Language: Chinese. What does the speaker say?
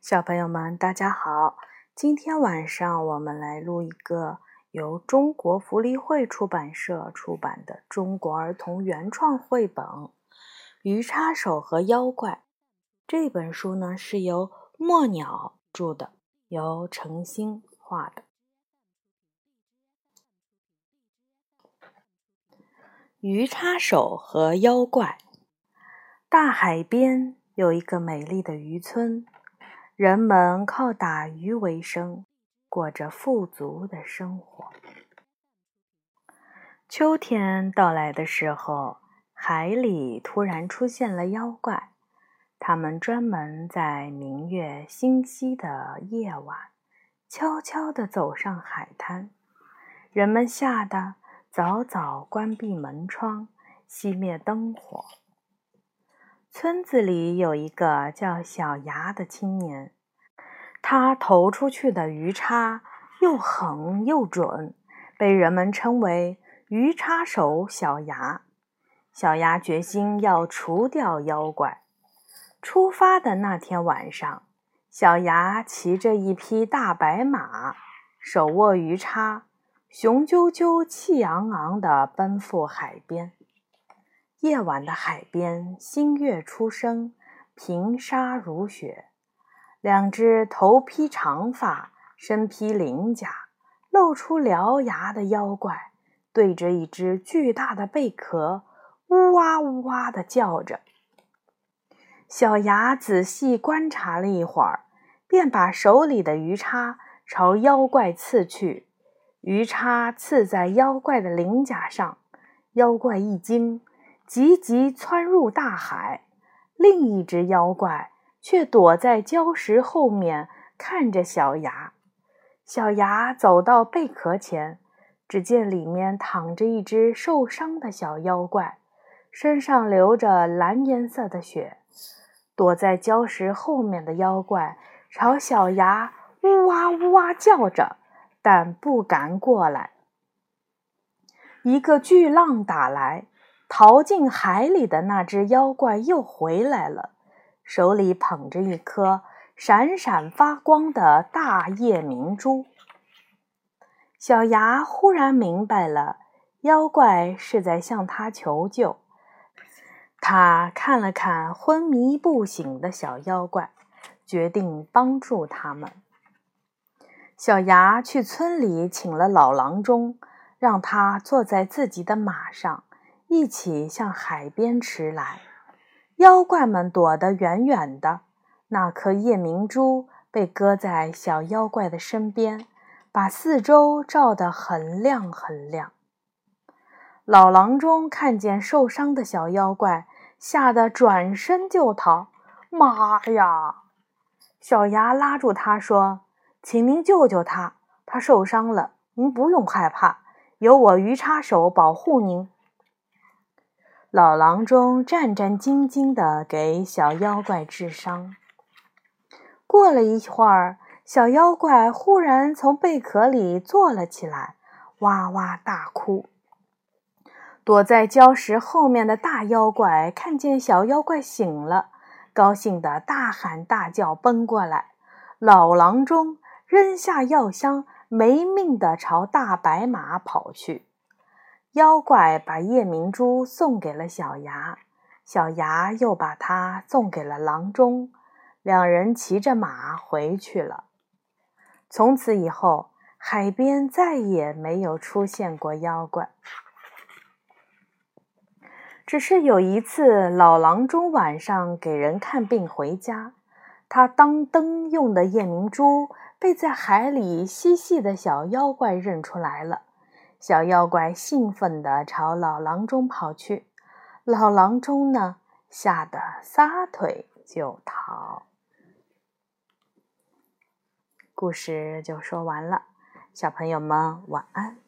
小朋友们，大家好！今天晚上我们来录一个由中国福利会出版社出版的中国儿童原创绘本《鱼叉手和妖怪》。这本书呢是由墨鸟著的，由程星画的。鱼叉手和妖怪。大海边有一个美丽的渔村，人们靠打鱼为生，过着富足的生活。秋天到来的时候，海里突然出现了妖怪，他们专门在明月星稀的夜晚，悄悄地走上海滩。人们吓得早早关闭门窗，熄灭灯火。村子里有一个叫小牙的青年，他投出去的鱼叉又狠又准，被人们称为“鱼叉手小牙”。小牙决心要除掉妖怪。出发的那天晚上，小牙骑着一匹大白马，手握鱼叉，雄赳赳、气昂昂地奔赴海边。夜晚的海边，星月初升，平沙如雪。两只头披长发、身披鳞甲、露出獠牙的妖怪，对着一只巨大的贝壳，呜哇呜哇地叫着。小牙仔细观察了一会儿，便把手里的鱼叉朝妖怪刺去。鱼叉刺在妖怪的鳞甲上，妖怪一惊。急急窜入大海，另一只妖怪却躲在礁石后面看着小牙。小牙走到贝壳前，只见里面躺着一只受伤的小妖怪，身上流着蓝颜色的血。躲在礁石后面的妖怪朝小牙呜哇呜哇叫着，但不敢过来。一个巨浪打来。逃进海里的那只妖怪又回来了，手里捧着一颗闪闪发光的大夜明珠。小牙忽然明白了，妖怪是在向他求救。他看了看昏迷不醒的小妖怪，决定帮助他们。小牙去村里请了老郎中，让他坐在自己的马上。一起向海边驰来，妖怪们躲得远远的。那颗夜明珠被搁在小妖怪的身边，把四周照得很亮很亮。老郎中看见受伤的小妖怪，吓得转身就逃。妈呀！小牙拉住他说：“请您救救他，他受伤了。您不用害怕，有我鱼叉手保护您。”老郎中战战兢兢地给小妖怪治伤。过了一会儿，小妖怪忽然从贝壳里坐了起来，哇哇大哭。躲在礁石后面的大妖怪看见小妖怪醒了，高兴得大喊大叫，奔过来。老郎中扔下药箱，没命地朝大白马跑去。妖怪把夜明珠送给了小牙，小牙又把它送给了郎中，两人骑着马回去了。从此以后，海边再也没有出现过妖怪。只是有一次，老郎中晚上给人看病回家，他当灯用的夜明珠被在海里嬉戏的小妖怪认出来了。小妖怪兴奋地朝老郎中跑去，老郎中呢，吓得撒腿就逃。故事就说完了，小朋友们晚安。